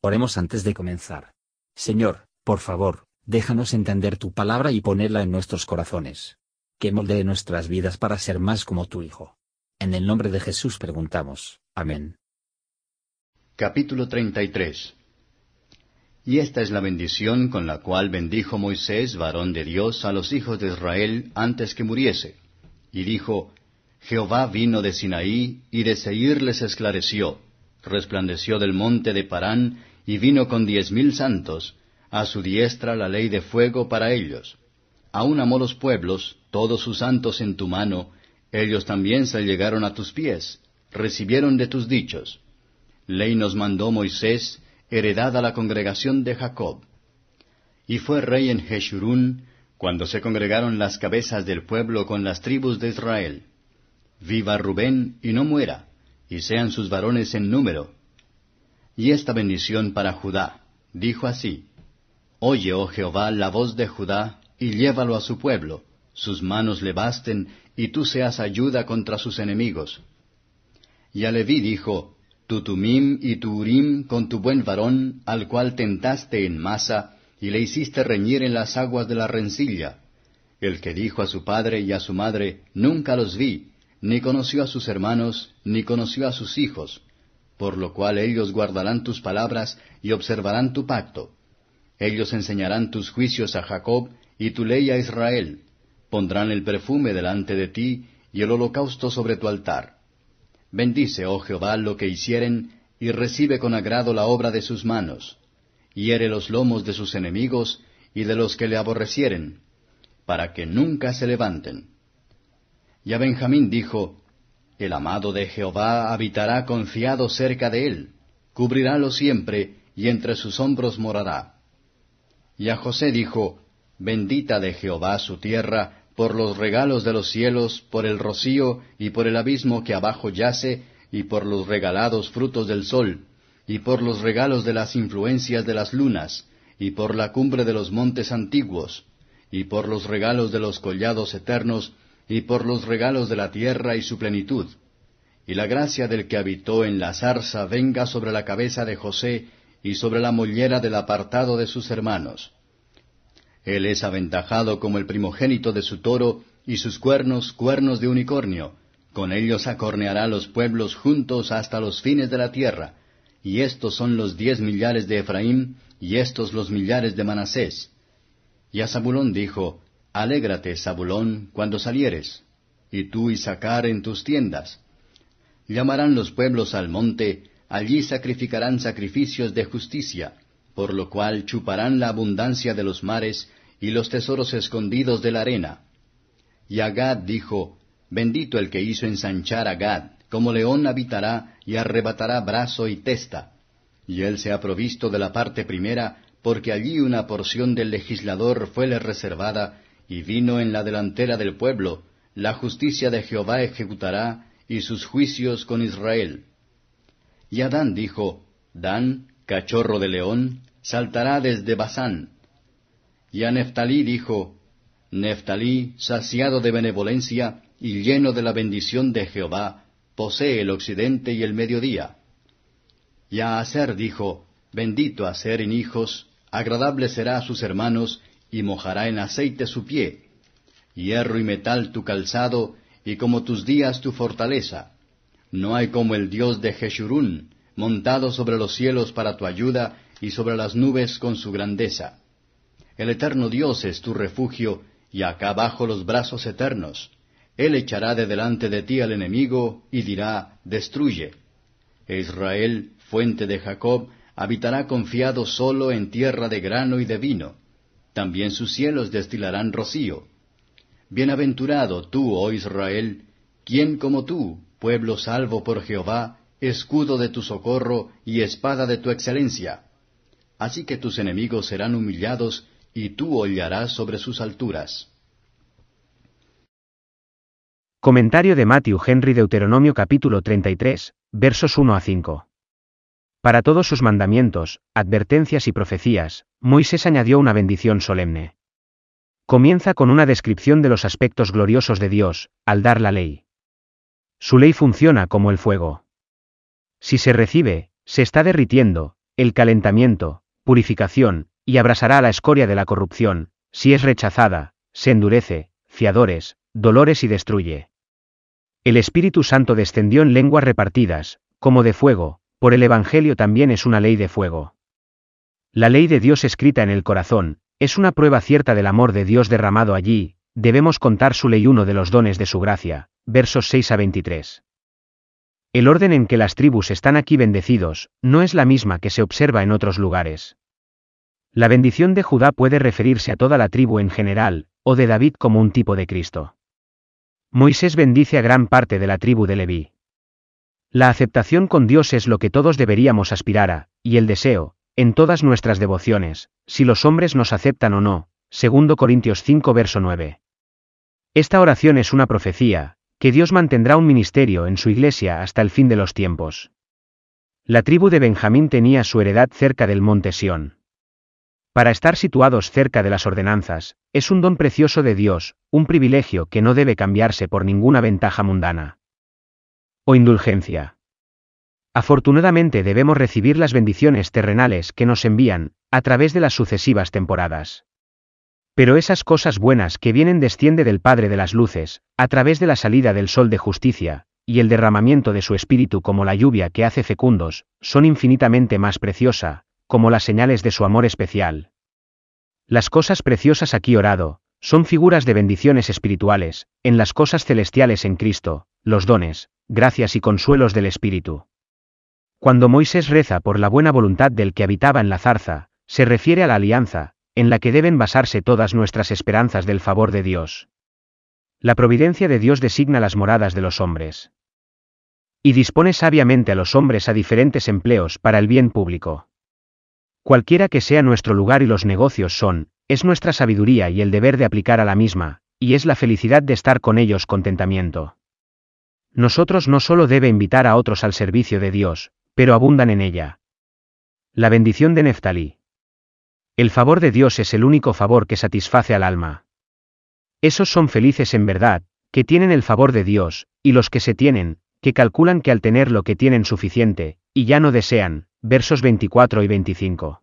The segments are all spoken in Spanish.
Oremos antes de comenzar. Señor, por favor, déjanos entender tu palabra y ponerla en nuestros corazones. Que moldee nuestras vidas para ser más como tu Hijo. En el nombre de Jesús preguntamos. Amén. Capítulo 33 Y esta es la bendición con la cual bendijo Moisés, varón de Dios, a los hijos de Israel antes que muriese. Y dijo, Jehová vino de Sinaí, y de Seir les esclareció. Resplandeció del monte de Parán, y vino con diez mil santos, a su diestra la ley de fuego para ellos. Aún amó los pueblos, todos sus santos en tu mano, ellos también se llegaron a tus pies, recibieron de tus dichos. Ley nos mandó Moisés, heredad a la congregación de Jacob. Y fue rey en Jeshurún, cuando se congregaron las cabezas del pueblo con las tribus de Israel. Viva Rubén y no muera, y sean sus varones en número, y esta bendición para Judá. Dijo así, Oye, oh Jehová, la voz de Judá, y llévalo a su pueblo, sus manos le basten, y tú seas ayuda contra sus enemigos. Y a Leví dijo, Tu Tumim y tu Urim con tu buen varón, al cual tentaste en masa, y le hiciste reñir en las aguas de la rencilla. El que dijo a su padre y a su madre, Nunca los vi, ni conoció a sus hermanos, ni conoció a sus hijos, por lo cual ellos guardarán tus palabras y observarán tu pacto. Ellos enseñarán tus juicios a Jacob y tu ley a Israel. Pondrán el perfume delante de ti y el holocausto sobre tu altar. Bendice, oh Jehová, lo que hicieren, y recibe con agrado la obra de sus manos. Hiere los lomos de sus enemigos y de los que le aborrecieren, para que nunca se levanten. Y a Benjamín dijo, el amado de Jehová habitará confiado cerca de él, cubrirálo siempre, y entre sus hombros morará. Y a José dijo, Bendita de Jehová su tierra, por los regalos de los cielos, por el rocío, y por el abismo que abajo yace, y por los regalados frutos del sol, y por los regalos de las influencias de las lunas, y por la cumbre de los montes antiguos, y por los regalos de los collados eternos, y por los regalos de la tierra y su plenitud. Y la gracia del que habitó en la zarza venga sobre la cabeza de José y sobre la mollera del apartado de sus hermanos. Él es aventajado como el primogénito de su toro, y sus cuernos cuernos de unicornio. Con ellos acorneará los pueblos juntos hasta los fines de la tierra. Y estos son los diez millares de Efraín, y estos los millares de Manasés. Y a Zabulón dijo, Alégrate, Zabulón, cuando salieres, y tú y Sacar en tus tiendas. Llamarán los pueblos al monte, allí sacrificarán sacrificios de justicia, por lo cual chuparán la abundancia de los mares y los tesoros escondidos de la arena. Y Agad dijo, Bendito el que hizo ensanchar a Gad, como león habitará y arrebatará brazo y testa. Y él se ha provisto de la parte primera, porque allí una porción del legislador fuele reservada, y vino en la delantera del pueblo, la justicia de Jehová ejecutará, y sus juicios con Israel. Y Adán dijo, Dan, cachorro de león, saltará desde Basán. Y a Neftalí dijo, Neftalí, saciado de benevolencia y lleno de la bendición de Jehová, posee el occidente y el mediodía. Y a Aser dijo, Bendito Aser en hijos, agradable será a sus hermanos, y mojará en aceite su pie. Hierro y metal tu calzado, y como tus días tu fortaleza. No hay como el Dios de Jeshurún, montado sobre los cielos para tu ayuda, y sobre las nubes con su grandeza. El eterno Dios es tu refugio, y acá abajo los brazos eternos. Él echará de delante de ti al enemigo, y dirá, Destruye. Israel, fuente de Jacob, habitará confiado solo en tierra de grano y de vino también sus cielos destilarán rocío. Bienaventurado tú, oh Israel, ¿quién como tú, pueblo salvo por Jehová, escudo de tu socorro y espada de tu excelencia? Así que tus enemigos serán humillados, y tú hollarás sobre sus alturas. Comentario de Matthew Henry Deuteronomio capítulo 33, versos 1 a 5. Para todos sus mandamientos, advertencias y profecías, Moisés añadió una bendición solemne. Comienza con una descripción de los aspectos gloriosos de Dios, al dar la ley. Su ley funciona como el fuego. Si se recibe, se está derritiendo, el calentamiento, purificación, y abrasará la escoria de la corrupción, si es rechazada, se endurece, fiadores, dolores y destruye. El Espíritu Santo descendió en lenguas repartidas, como de fuego, por el Evangelio también es una ley de fuego. La ley de Dios escrita en el corazón, es una prueba cierta del amor de Dios derramado allí, debemos contar su ley uno de los dones de su gracia, versos 6 a 23. El orden en que las tribus están aquí bendecidos, no es la misma que se observa en otros lugares. La bendición de Judá puede referirse a toda la tribu en general, o de David como un tipo de Cristo. Moisés bendice a gran parte de la tribu de Leví. La aceptación con Dios es lo que todos deberíamos aspirar a, y el deseo, en todas nuestras devociones, si los hombres nos aceptan o no, 2 Corintios 5 verso 9. Esta oración es una profecía, que Dios mantendrá un ministerio en su iglesia hasta el fin de los tiempos. La tribu de Benjamín tenía su heredad cerca del monte Sión. Para estar situados cerca de las ordenanzas, es un don precioso de Dios, un privilegio que no debe cambiarse por ninguna ventaja mundana. O indulgencia. Afortunadamente debemos recibir las bendiciones terrenales que nos envían, a través de las sucesivas temporadas. Pero esas cosas buenas que vienen desciende del Padre de las Luces, a través de la salida del Sol de Justicia, y el derramamiento de su Espíritu como la lluvia que hace fecundos, son infinitamente más preciosa, como las señales de su amor especial. Las cosas preciosas aquí orado, son figuras de bendiciones espirituales, en las cosas celestiales en Cristo, los dones, gracias y consuelos del Espíritu. Cuando Moisés reza por la buena voluntad del que habitaba en la zarza, se refiere a la alianza, en la que deben basarse todas nuestras esperanzas del favor de Dios. La providencia de Dios designa las moradas de los hombres. Y dispone sabiamente a los hombres a diferentes empleos para el bien público. Cualquiera que sea nuestro lugar y los negocios son, es nuestra sabiduría y el deber de aplicar a la misma, y es la felicidad de estar con ellos contentamiento. Nosotros no solo debe invitar a otros al servicio de Dios, pero abundan en ella. La bendición de Neftalí. El favor de Dios es el único favor que satisface al alma. Esos son felices en verdad, que tienen el favor de Dios, y los que se tienen, que calculan que al tener lo que tienen suficiente, y ya no desean, versos 24 y 25.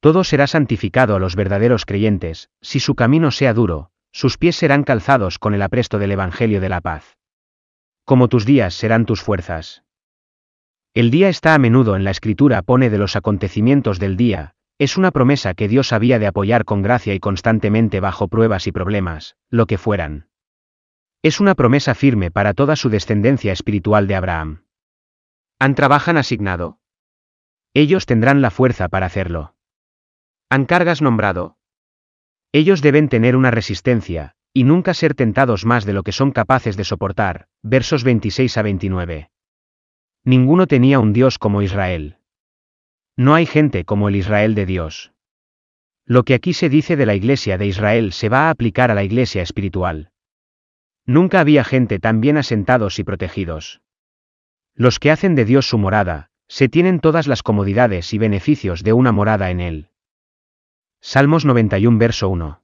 Todo será santificado a los verdaderos creyentes, si su camino sea duro, sus pies serán calzados con el apresto del Evangelio de la paz. Como tus días serán tus fuerzas. El día está a menudo en la escritura pone de los acontecimientos del día, es una promesa que Dios había de apoyar con gracia y constantemente bajo pruebas y problemas, lo que fueran. Es una promesa firme para toda su descendencia espiritual de Abraham. Han trabajan asignado. Ellos tendrán la fuerza para hacerlo. Han cargas nombrado. Ellos deben tener una resistencia, y nunca ser tentados más de lo que son capaces de soportar, versos 26 a 29. Ninguno tenía un Dios como Israel. No hay gente como el Israel de Dios. Lo que aquí se dice de la iglesia de Israel se va a aplicar a la iglesia espiritual. Nunca había gente tan bien asentados y protegidos. Los que hacen de Dios su morada, se tienen todas las comodidades y beneficios de una morada en él. Salmos 91 verso 1.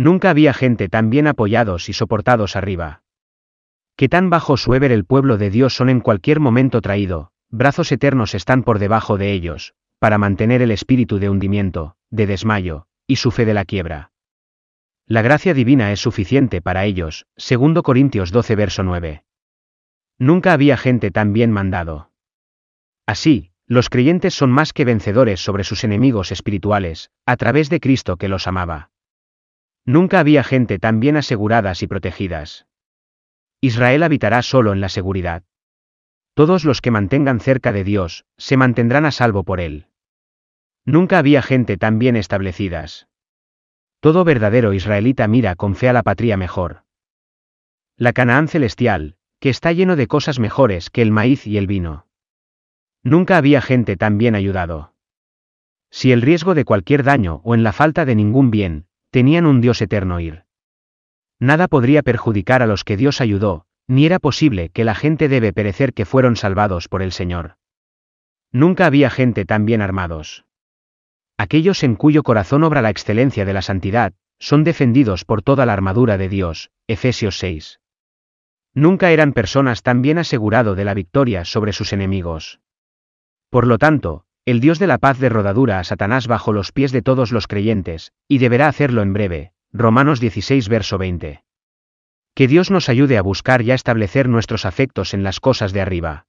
Nunca había gente tan bien apoyados y soportados arriba. Que tan bajo suever el pueblo de Dios son en cualquier momento traído, brazos eternos están por debajo de ellos, para mantener el espíritu de hundimiento, de desmayo, y su fe de la quiebra. La gracia divina es suficiente para ellos, 2 Corintios 12 verso 9. Nunca había gente tan bien mandado. Así, los creyentes son más que vencedores sobre sus enemigos espirituales, a través de Cristo que los amaba. Nunca había gente tan bien aseguradas y protegidas. Israel habitará solo en la seguridad. Todos los que mantengan cerca de Dios, se mantendrán a salvo por Él. Nunca había gente tan bien establecidas. Todo verdadero israelita mira con fe a la patria mejor. La Canaán celestial, que está lleno de cosas mejores que el maíz y el vino. Nunca había gente tan bien ayudado. Si el riesgo de cualquier daño o en la falta de ningún bien, tenían un Dios eterno ir. Nada podría perjudicar a los que Dios ayudó, ni era posible que la gente debe perecer que fueron salvados por el Señor. Nunca había gente tan bien armados. Aquellos en cuyo corazón obra la excelencia de la santidad, son defendidos por toda la armadura de Dios, Efesios 6. Nunca eran personas tan bien asegurado de la victoria sobre sus enemigos. Por lo tanto, El Dios de la paz de rodadura a Satanás bajo los pies de todos los creyentes, y deberá hacerlo en breve. Romanos 16 verso 20. Que Dios nos ayude a buscar y a establecer nuestros afectos en las cosas de arriba.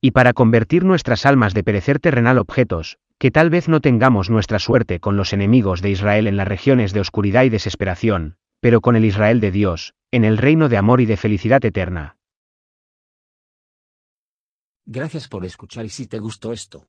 Y para convertir nuestras almas de perecer terrenal objetos, que tal vez no tengamos nuestra suerte con los enemigos de Israel en las regiones de oscuridad y desesperación, pero con el Israel de Dios, en el reino de amor y de felicidad eterna. Gracias por escuchar y si te gustó esto,